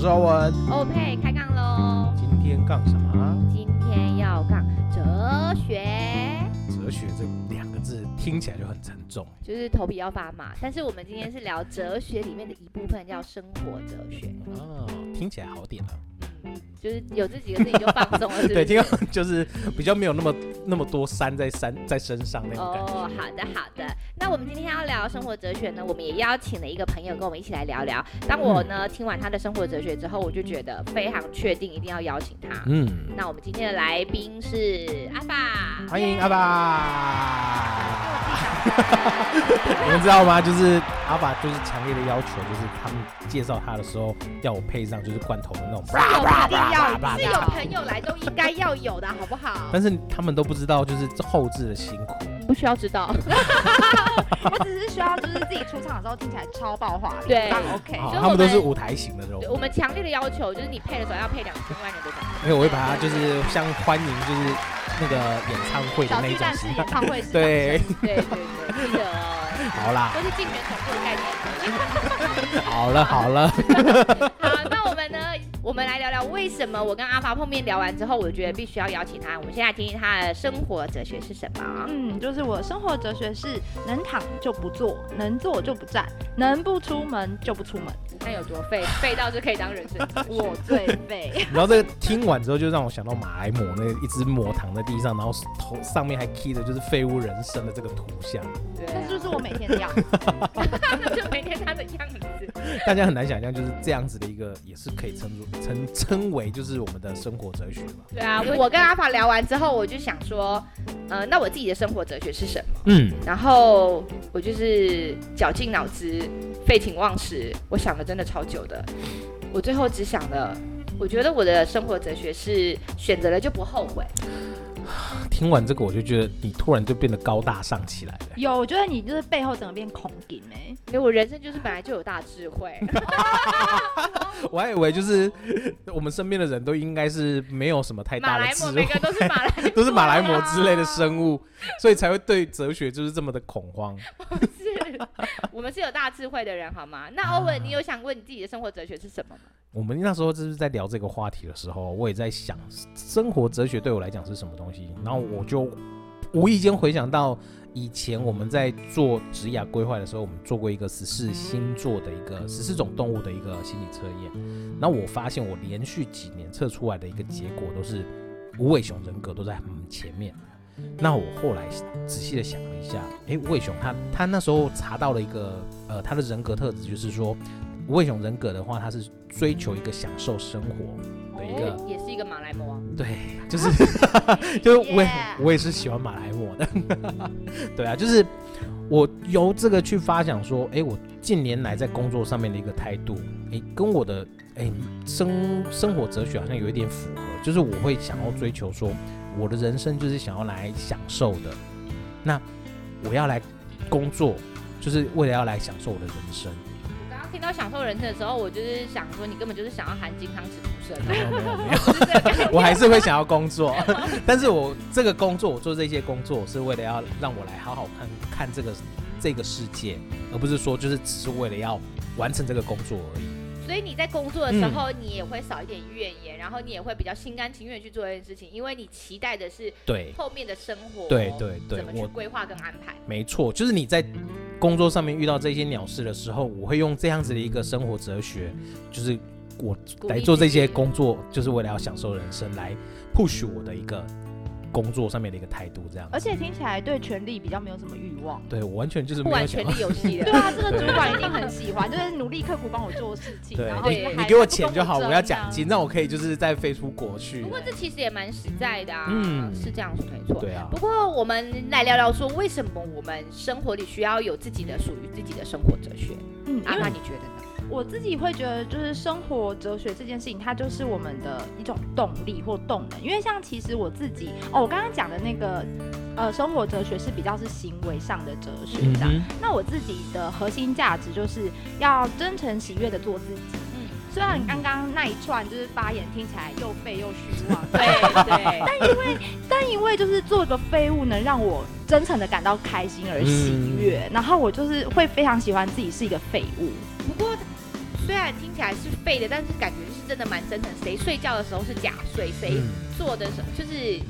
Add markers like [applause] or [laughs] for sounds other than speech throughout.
是欧文。欧佩开杠喽！今天杠什么？今天要杠哲学。哲学这两个字听起来就很沉重，就是头皮要发麻。但是我们今天是聊哲学里面的一部分，叫生活哲学。哦，听起来好点了。就是有这几个字你就放松了 [laughs] 是不是？对，听到就是比较没有那么那么多山在山在身上那种感觉。哦，好的好的。那我们今天要聊生活哲学呢，我们也邀请了一个朋友跟我们一起来聊聊。当我呢听完他的生活哲学之后，我就觉得非常确定一定要邀请他。嗯。那我们今天的来宾是阿爸，欢迎阿爸。[laughs] 你们知道吗？就是阿爸就是强烈的要求，就是他们介绍他的时候要我配上就是罐头的那种。要是有朋友来都应该要有的，好不好？但是他们都不知道，就是后置的辛苦。不需要知道，[laughs] 我只是需要就是自己出场的时候听起来超爆华丽。对，OK。他们都是舞台型的这种。我们强烈的要求就是你配的时候要配两千万人的掌声。因为我会把它就是像欢迎就是那个演唱会的那种。小巨蛋式演唱会。对对对对，记得哦。好啦。都是竞选总部的概念。好 [laughs] 了好了。好，[laughs] 那我们来聊聊为什么我跟阿发碰面聊完之后，我觉得必须要邀请他。我们现在听听他的生活哲学是什么？嗯，就是我的生活哲学是能躺就不坐，能坐就不站，能不出门就不出门。看有多废，废到就可以当人生。我最废。[laughs] [laughs] 然后这个听完之后，就让我想到马来貘那一只貘躺在地上，然后头上面还 key 的就是废物人生的这个图像。对，那就是我每天的样子。那就每天他的样子。[laughs] 大家很难想象，就是这样子的一个，也是可以称作称称为就是我们的生活哲学嘛。对啊，我跟阿法聊完之后，我就想说，呃，那我自己的生活哲学是什么？嗯，然后我就是绞尽脑汁，废寝忘食，我想了真的超久的，我最后只想了，我觉得我的生活哲学是选择了就不后悔。听完这个，我就觉得你突然就变得高大上起来了。有，我觉得你就是背后整个变恐惊哎，因为我人生就是本来就有大智慧。[laughs] 我还以为就是我们身边的人都应该是没有什么太大的智慧，每个都是马来 [laughs] 都是马来貘之类的生物，所以才会对哲学就是这么的恐慌。不是，[laughs] 我们是有大智慧的人，好吗？[laughs] 那欧文，你有想过你自己的生活哲学是什么吗？我们那时候就是在聊这个话题的时候，我也在想，生活哲学对我来讲是什么东西。然后我就无意间回想到以前我们在做职业规划的时候，我们做过一个十四星座的一个十四种动物的一个心理测验。那我发现我连续几年测出来的一个结果都是无尾熊人格都在很前面。那我后来仔细的想了一下，诶，无尾熊他他那时候查到了一个呃他的人格特质，就是说。无尾熊人格的话，他是追求一个享受生活的一个，也是一个马来貘啊。对，就是 [laughs] 就是我也我也是喜欢马来貘的。[laughs] 对啊，就是我由这个去发想说，哎，我近年来在工作上面的一个态度，哎，跟我的哎生生活哲学好像有一点符合，就是我会想要追求说，我的人生就是想要来享受的。那我要来工作，就是为了要来享受我的人生。听到享受人生的时候，我就是想说，你根本就是想要含金汤匙出生。没有没有没有，[laughs] [laughs] 我还是会想要工作，[laughs] 但是我这个工作，我做这些工作，是为了要让我来好好看看这个这个世界，而不是说就是只是为了要完成这个工作而已。所以你在工作的时候，你也会少一点怨言，嗯、然后你也会比较心甘情愿去做这件事情，因为你期待的是对后面的生活，对对对，怎么去规划跟安排？没错，就是你在工作上面遇到这些鸟事的时候，我会用这样子的一个生活哲学，就是我来做这些工作，就是为了要享受人生，来 push 我的一个。工作上面的一个态度，这样，而且听起来对权力比较没有什么欲望。对，我完全就是不玩权力游戏的。[laughs] 对啊，这个主管一定很喜欢，就是努力刻苦帮我做事情。对，然后你你给我钱就好，我要奖金，那我可以就是再飞出国去。不过这其实也蛮实在的啊，嗯，是这样说没错。对啊。不过我们来聊聊说，为什么我们生活里需要有自己的属于自己的生活哲学？嗯，阿妈你觉得呢？我自己会觉得，就是生活哲学这件事情，它就是我们的一种动力或动能。因为像其实我自己哦，我刚刚讲的那个呃，生活哲学是比较是行为上的哲学这样。嗯、那我自己的核心价值就是要真诚喜悦的做自己。嗯，虽然刚刚那一串就是发言听起来又废又虚妄，[laughs] 对对，但因为但因为就是做一个废物能让我真诚的感到开心而喜悦，嗯、然后我就是会非常喜欢自己是一个废物。不过。虽然听起来是废的，但是感觉是真的蛮真诚。谁睡觉的时候是假睡，谁做的时候就是，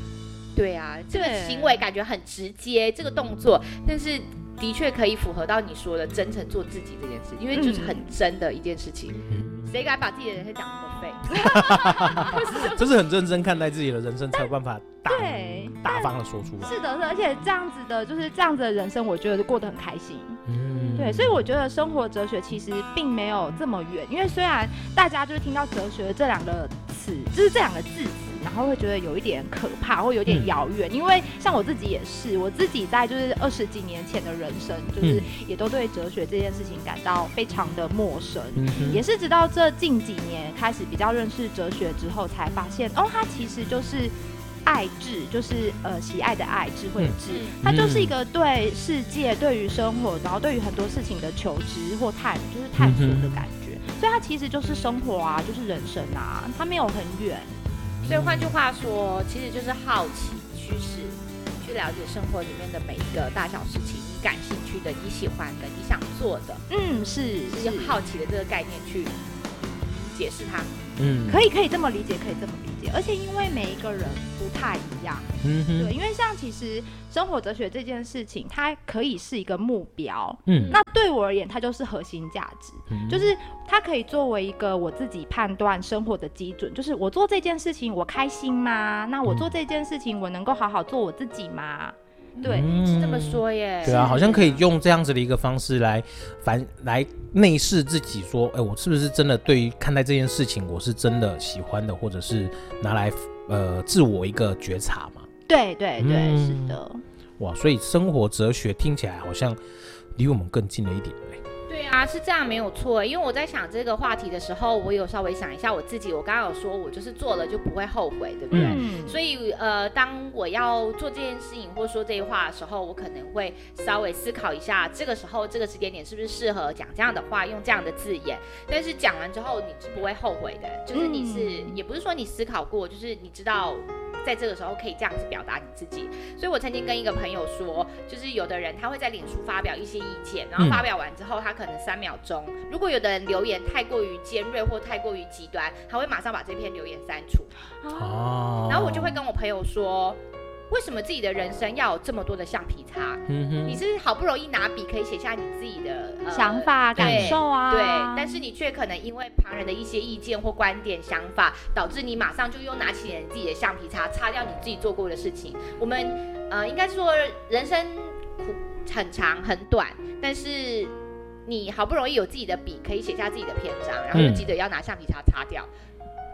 对啊，这个行为感觉很直接，这个动作，但是的确可以符合到你说的真诚做自己这件事，因为就是很真的一件事情。嗯谁敢把自己的人生讲那么废？[laughs] 就是很认真看待自己的人生，才有办法大对大方的说出来。是的，是，而且这样子的，就是这样子的人生，我觉得过得很开心。嗯，对，所以我觉得生活哲学其实并没有这么远，因为虽然大家就是听到哲学这两个词，就是这两个字。然后会觉得有一点可怕，或有点遥远，嗯、因为像我自己也是，我自己在就是二十几年前的人生，就是也都对哲学这件事情感到非常的陌生，嗯、也是直到这近几年开始比较认识哲学之后，才发现哦，它其实就是爱智，就是呃喜爱的爱，智慧的智，嗯、它就是一个对世界、对于生活，然后对于很多事情的求知或探，就是探索的感觉，嗯、所以它其实就是生活啊，就是人生啊，它没有很远。所以换句话说，其实就是好奇、趋势，去了解生活里面的每一个大小事情，你感兴趣的、你喜欢的、你想做的，嗯，是，是用好奇的这个概念去解释它。嗯，可以，可以这么理解，可以这么理解。而且因为每一个人不太一样，嗯哼，对，因为像其实生活哲学这件事情，它可以是一个目标，嗯，那对我而言，它就是核心价值，嗯、就是它可以作为一个我自己判断生活的基准，就是我做这件事情我开心吗？那我做这件事情我能够好好做我自己吗？对，嗯、是这么说耶。对啊，好像可以用这样子的一个方式来反来内视自己，说，哎、欸，我是不是真的对于看待这件事情，我是真的喜欢的，或者是拿来呃自我一个觉察嘛？对对对，嗯、是的。哇，所以生活哲学听起来好像离我们更近了一点。对啊，是这样没有错。因为我在想这个话题的时候，我有稍微想一下我自己。我刚刚有说，我就是做了就不会后悔，对不对？嗯。所以呃，当我要做这件事情或说这些话的时候，我可能会稍微思考一下，这个时候这个时间点是不是适合讲这样的话，用这样的字眼。但是讲完之后，你是不会后悔的。就是你是，嗯、也不是说你思考过，就是你知道。在这个时候可以这样子表达你自己，所以我曾经跟一个朋友说，就是有的人他会在脸书发表一些意见，然后发表完之后，他可能三秒钟，如果有的人留言太过于尖锐或太过于极端，他会马上把这篇留言删除。哦，然后我就会跟我朋友说。为什么自己的人生要有这么多的橡皮擦？嗯哼，你是好不容易拿笔可以写下你自己的、呃、想法、感受啊，对，但是你却可能因为旁人的一些意见或观点、想法，导致你马上就又拿起了你自己的橡皮擦，擦掉你自己做过的事情。我们呃，应该说人生苦很长很短，但是你好不容易有自己的笔可以写下自己的篇章，然后就记得要拿橡皮擦擦掉。嗯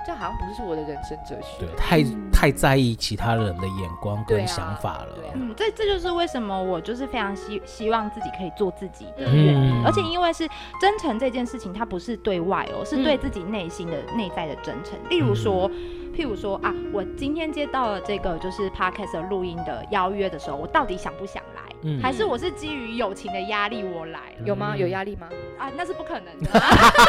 这好像不是我的人生哲学，对，太太在意其他人的眼光跟想法了。嗯，这这就是为什么我就是非常希希望自己可以做自己的原因，而且因为是真诚这件事情，它不是对外哦，是对自己内心的内在的真诚。例如说，譬如说啊，我今天接到了这个就是 podcast 录音的邀约的时候，我到底想不想来？还是我是基于友情的压力我来？有吗？有压力吗？啊，那是不可能的，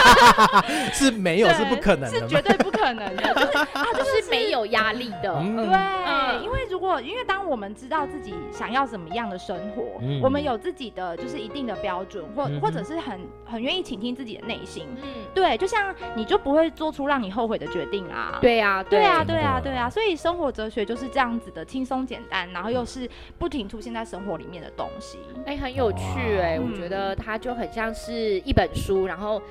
[laughs] 是没有，是不可能的，是绝对不可能的，[laughs] 就是啊，就是没有压力的，对，因为如果因为当我们知道自己想要怎么样的生活，我们有自己的就是一定的标准，或或者是很很愿意倾听自己的内心，嗯，对，就像你就不会做出让你后悔的决定啊，对呀，对。啊，对啊，对啊，所以生活哲学就是这样子的，轻松简单，然后又是不停出现在生活里面的东西，哎，很有趣哎，我觉得它就很像是。一本书，然后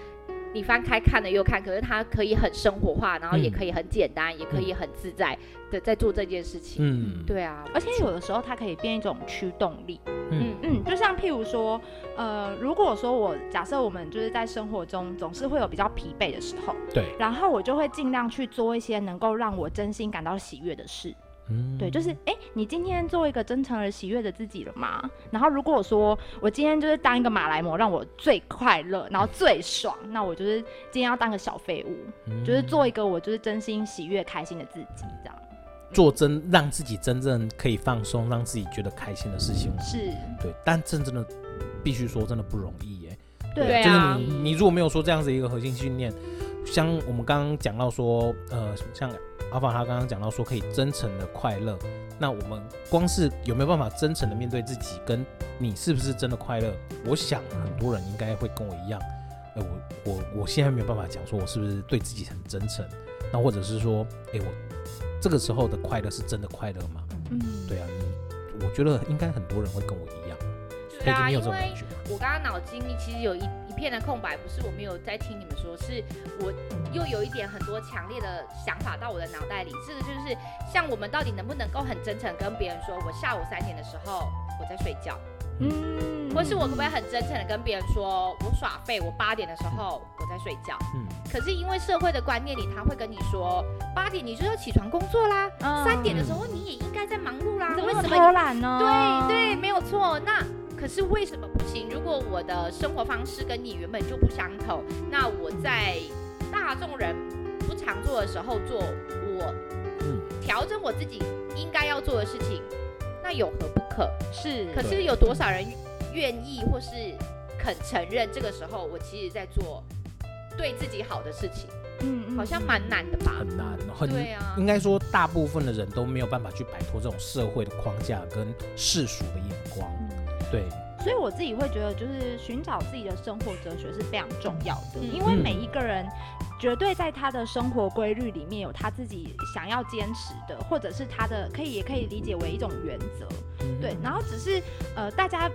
你翻开看了又看，可是它可以很生活化，然后也可以很简单，嗯、也可以很自在的在做这件事情。嗯，对啊，而且有的时候它可以变一种驱动力。嗯嗯，就像譬如说，呃，如果说我假设我们就是在生活中总是会有比较疲惫的时候，对，然后我就会尽量去做一些能够让我真心感到喜悦的事。嗯，对，就是哎，你今天做一个真诚而喜悦的自己了吗？然后如果我说我今天就是当一个马来模，让我最快乐，然后最爽，那我就是今天要当个小废物，嗯、就是做一个我就是真心喜悦开心的自己，这样做真让自己真正可以放松，让自己觉得开心的事情，是对，但真正的必须说真的不容易耶。对，就是你你如果没有说这样子一个核心训练，像我们刚刚讲到说，呃，像。阿法他刚刚讲到说可以真诚的快乐，那我们光是有没有办法真诚的面对自己，跟你是不是真的快乐？我想很多人应该会跟我一样，哎，我我我现在没有办法讲说我是不是对自己很真诚，那或者是说，哎，我这个时候的快乐是真的快乐吗？嗯，对啊，你我觉得应该很多人会跟我一样，对啊，因为我刚刚脑筋其实有一一片的空白，不是我没有在听你们说，是我又有一点很多强烈的想法到我的脑袋里，这个就是像我们到底能不能够很真诚跟别人说，我下午三点的时候我在睡觉。嗯，或是我可不可以很真诚的跟别人说，我耍废，我八点的时候我在睡觉。嗯，可是因为社会的观念里，他会跟你说，八点你就要起床工作啦，三点的时候你也应该在忙碌啦。为什么偷懒呢？对对，没有错。那可是为什么不行？如果我的生活方式跟你原本就不相同，那我在大众人不常做的时候做，我调整我自己应该要做的事情。那有何不可？是，可是有多少人愿意或是肯承认？这个时候，我其实在做对自己好的事情。嗯，好像蛮难的吧？很难，很对啊。应该说，大部分的人都没有办法去摆脱这种社会的框架跟世俗的眼光。对。所以我自己会觉得，就是寻找自己的生活哲学是非常重要的，因为每一个人绝对在他的生活规律里面有他自己想要坚持的，或者是他的可以也可以理解为一种原则，对。然后只是呃，大家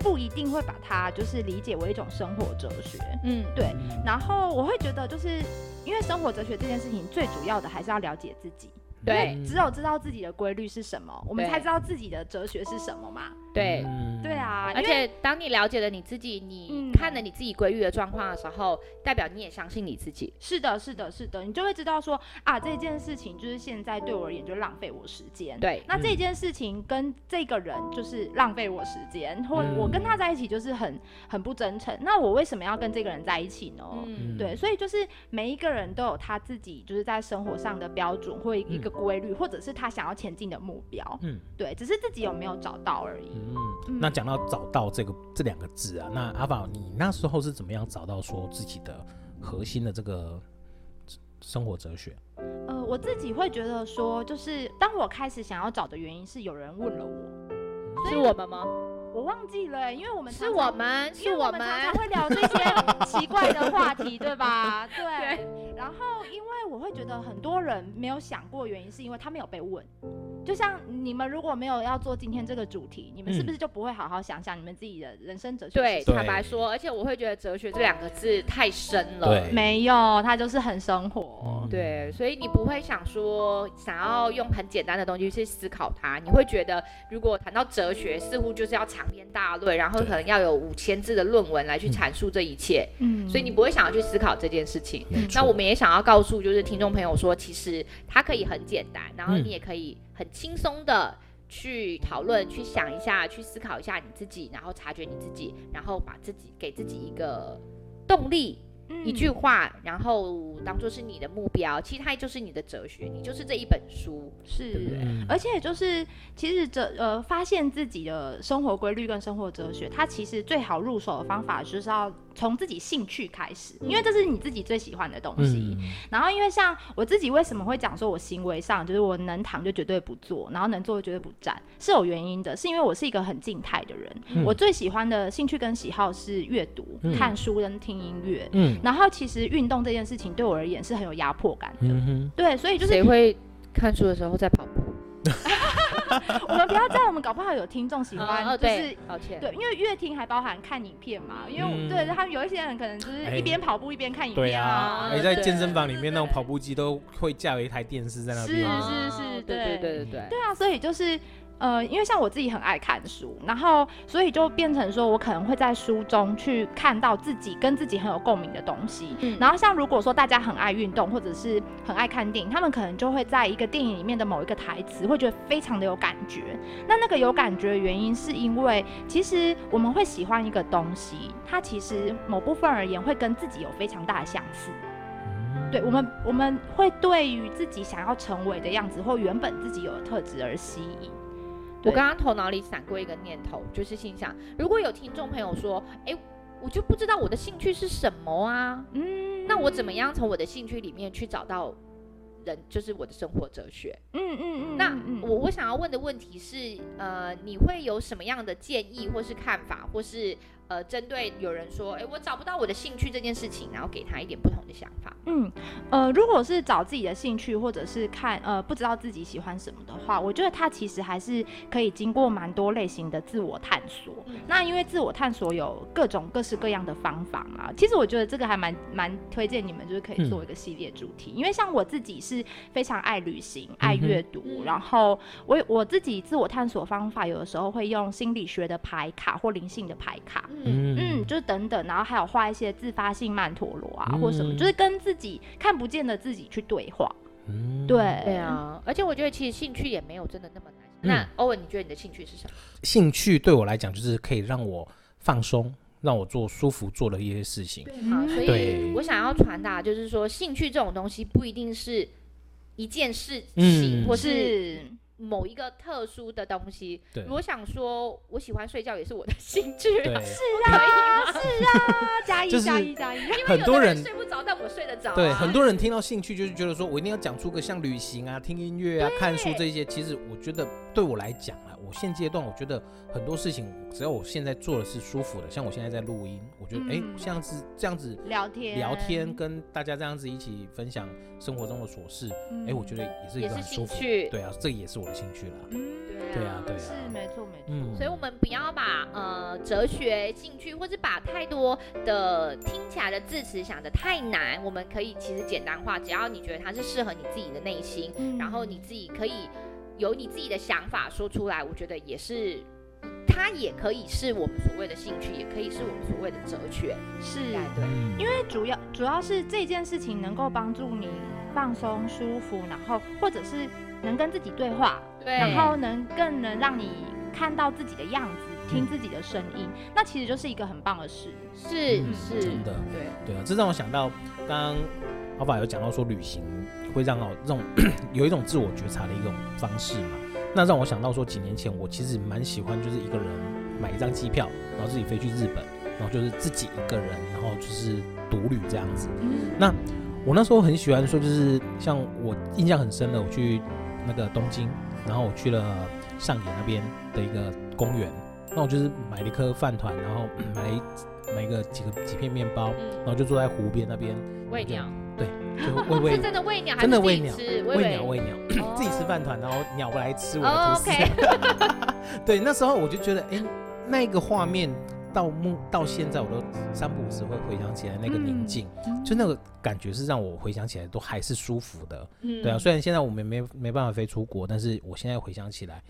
不一定会把它就是理解为一种生活哲学，嗯，对。然后我会觉得，就是因为生活哲学这件事情，最主要的还是要了解自己。对，只有知道自己的规律是什么，我们才知道自己的哲学是什么嘛。对，对啊。而且当你了解了你自己，你看了你自己规律的状况的时候，代表你也相信你自己。是的，是的，是的，你就会知道说啊，这件事情就是现在对我而言就浪费我时间。对，那这件事情跟这个人就是浪费我时间，或我跟他在一起就是很很不真诚。那我为什么要跟这个人在一起呢？对，所以就是每一个人都有他自己就是在生活上的标准或一个。规律，或者是他想要前进的目标，嗯，对，只是自己有没有找到而已。嗯，那讲到找到这个这两个字啊，那阿宝，你那时候是怎么样找到说自己的核心的这个生活哲学？呃，我自己会觉得说，就是当我开始想要找的原因是有人问了我，是我们吗？我忘记了，因为我们是我们，是我们常常会聊这些奇怪的话题，对吧？对。[laughs] 然后，因为我会觉得很多人没有想过原因，是因为他没有被问。就像你们如果没有要做今天这个主题，你们是不是就不会好好想想你们自己的人生哲学？对，坦白说，而且我会觉得哲学这两个字太深了。对，没有，它就是很生活。对，所以你不会想说想要用很简单的东西去思考它，你会觉得如果谈到哲学，似乎就是要长篇大论，然后可能要有五千字的论文来去阐述这一切。嗯，所以你不会想要去思考这件事情。那我们也想要告诉就是听众朋友说，其实它可以很简单，然后你也可以。很轻松的去讨论，去想一下，去思考一下你自己，然后察觉你自己，然后把自己给自己一个动力。一句话，然后当做是你的目标，其实它就是你的哲学，你就是这一本书，是，对不对？而且就是其实这呃，发现自己的生活规律跟生活哲学，它其实最好入手的方法就是要从自己兴趣开始，因为这是你自己最喜欢的东西。然后因为像我自己为什么会讲说我行为上就是我能躺就绝对不坐，然后能坐就绝对不站，是有原因的，是因为我是一个很静态的人，我最喜欢的兴趣跟喜好是阅读、看书跟听音乐，嗯。然后其实运动这件事情对我而言是很有压迫感的，嗯、对，所以就是谁会看书的时候在跑步？[laughs] 我们不要这样，我们搞不好有听众喜欢，哦、就是抱歉，对，因为乐听还包含看影片嘛，因为、嗯、对他们有一些人可能就是一边跑步一边看影片啊。你在健身房里面那种跑步机都会架有一台电视在那边，是是是，对对对。对对，对啊，所以就是。呃，因为像我自己很爱看书，然后所以就变成说我可能会在书中去看到自己跟自己很有共鸣的东西。嗯，然后像如果说大家很爱运动或者是很爱看电影，他们可能就会在一个电影里面的某一个台词会觉得非常的有感觉。那那个有感觉的原因是因为其实我们会喜欢一个东西，它其实某部分而言会跟自己有非常大的相似。对我们，我们会对于自己想要成为的样子或原本自己有的特质而吸引。我刚刚头脑里闪过一个念头，就是心想，如果有听众朋友说，哎，我就不知道我的兴趣是什么啊，嗯，那我怎么样从我的兴趣里面去找到人，就是我的生活哲学？嗯嗯嗯。那我我想要问的问题是，呃，你会有什么样的建议，或是看法，或是呃，针对有人说，哎，我找不到我的兴趣这件事情，然后给他一点不同的想法。嗯，呃，如果是找自己的兴趣，或者是看，呃，不知道自己喜欢什么的话，我觉得他其实还是可以经过蛮多类型的自我探索。嗯、那因为自我探索有各种各式各样的方法嘛，其实我觉得这个还蛮蛮推荐你们，就是可以做一个系列主题。嗯、因为像我自己是非常爱旅行、爱阅读，嗯、然后我我自己自我探索方法，有的时候会用心理学的牌卡或灵性的牌卡。嗯嗯，就是等等，然后还有画一些自发性曼陀罗啊，嗯、或什么，就是跟自己看不见的自己去对话。嗯，对对啊，而且我觉得其实兴趣也没有真的那么难。嗯、那欧文，你觉得你的兴趣是什么？兴趣对我来讲就是可以让我放松，让我做舒服做的一些事情。好，所以我想要传达就是说，兴趣这种东西不一定是一件事情，嗯、或是。某一个特殊的东西，对我想说，我喜欢睡觉也是我的兴趣，[laughs] 是啊，是啊，[laughs] 加一加一加一，因为很多人睡不着，但我睡得着。对，很多人听到兴趣就是觉得说我一定要讲出个像旅行啊、听音乐啊、看书这些。其实我觉得对我来讲啊，我现阶段我觉得很多事情，只要我现在做的是舒服的，像我现在在录音，我觉得哎，像是这样子聊天聊天，跟大家这样子一起分享生活中的琐事，哎，我觉得也是一个很舒服。对啊，这也是我的。兴趣了，嗯，对啊，对啊，是没错没错，嗯，所以我们不要把呃哲学兴趣，或者把太多的听起来的字词想得太难，我们可以其实简单化，只要你觉得它是适合你自己的内心，嗯、然后你自己可以有你自己的想法说出来，我觉得也是，它也可以是我们所谓的兴趣，也可以是我们所谓的哲学，是，对，因为主要主要是这件事情能够帮助你放松舒服，然后或者是。能跟自己对话，对，然后能更能让你看到自己的样子，嗯、听自己的声音，那其实就是一个很棒的事。是、嗯、是，真的，对对啊，这让我想到，刚刚阿法有讲到说，旅行会让我这种 [clears throat] 有一种自我觉察的一种方式嘛。那让我想到说，几年前我其实蛮喜欢，就是一个人买一张机票，然后自己飞去日本，然后就是自己一个人，然后就是独旅这样子。嗯、那我那时候很喜欢说，就是像我印象很深的，我去。那个东京，然后我去了上野那边的一个公园，那我就是买了一颗饭团，然后 [clears throat] 买了一买一个几个几片面包，然后就坐在湖边那边喂鸟，对，[laughs] 就喂喂，是真的喂鸟，真的喂鸟，喂鸟喂鸟，[laughs] 自己吃饭团，然后鸟过来吃我的吐司，[laughs] 对，那时候我就觉得，哎，那个画面。到目到现在，我都三不五时会回想起来那个宁静，嗯、就那个感觉是让我回想起来都还是舒服的。嗯，对啊，虽然现在我们没没办法飞出国，但是我现在回想起来，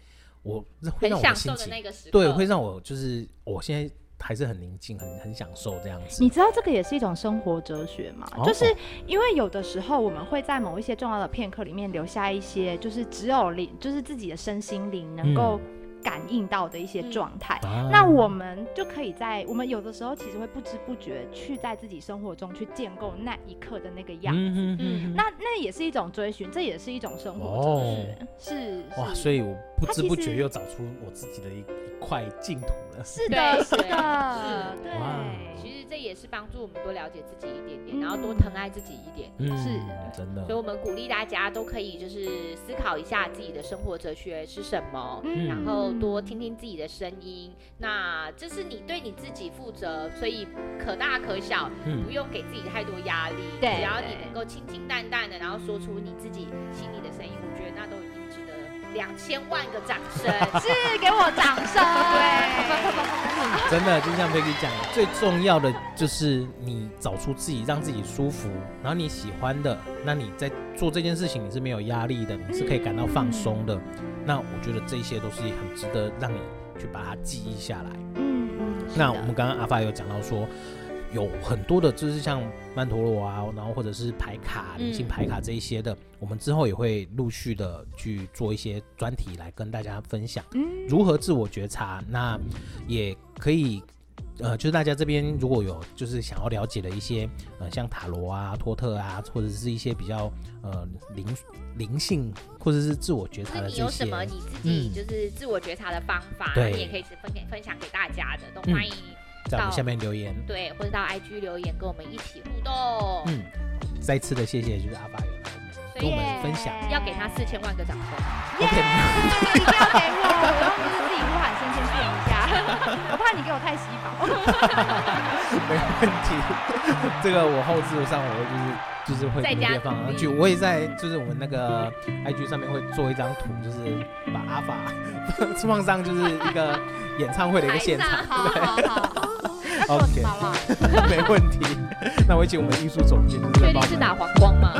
我会让我的心情，对，会让我就是我现在还是很宁静，很很享受这样子。你知道这个也是一种生活哲学吗？哦、就是因为有的时候我们会在某一些重要的片刻里面留下一些，就是只有灵，就是自己的身心灵能够、嗯。感应到的一些状态，嗯、那我们就可以在我们有的时候其实会不知不觉去在自己生活中去建构那一刻的那个样子，嗯哼哼哼，那那也是一种追寻，这也是一种生活哲学，是。哇，所以我不知不觉又找出我自己的一一块净土了，是的，是的，是，[laughs] 对。其实这也是帮助我们多了解自己一点点，然后多疼爱自己一点点，是真的。所以，我们鼓励大家都可以就是思考一下自己的生活哲学是什么，然后多听听自己的声音。那这是你对你自己负责，所以可大可小，不用给自己太多压力。对，只要你能够清清淡淡的，然后说出你自己心里的声音，我觉得那都已经。两千万个掌声，[laughs] 是给我掌声。对，真的就像贝 y 讲的，最重要的就是你找出自己让自己舒服，然后你喜欢的，那你在做这件事情你是没有压力的，你是可以感到放松的。嗯、那我觉得这些都是很值得让你去把它记忆下来。嗯嗯。那我们刚刚阿发有讲到说。有很多的，就是像曼陀罗啊，然后或者是牌卡、灵性牌卡这一些的，嗯、我们之后也会陆续的去做一些专题来跟大家分享，如何自我觉察。那也可以，呃，就是大家这边如果有就是想要了解的一些，呃，像塔罗啊、托特啊，或者是一些比较呃灵灵性或者是自我觉察的这些，你有什么你自己就是自我觉察的方法，嗯、你也可以分给分享给大家的，都欢迎。嗯在我们下面留言，对，或者到 IG 留言，跟我们一起互动。嗯，再次的谢谢，就是阿爸有来跟我们分享，要给他四千万个掌声。OK，一定 [laughs] 要给我，我又不是自己呼喊声先变一下，[laughs] 我怕你给我太稀薄。[laughs] 没问题，这个我后置上我会就是就是会直接放上去。我也在就是我们那个 IG 上面会做一张图，就是把阿法 [laughs] 放上，就是一个演唱会的一个现场。好好好。OK，没问题。那我请我们艺术总监，确定是打黄光吗？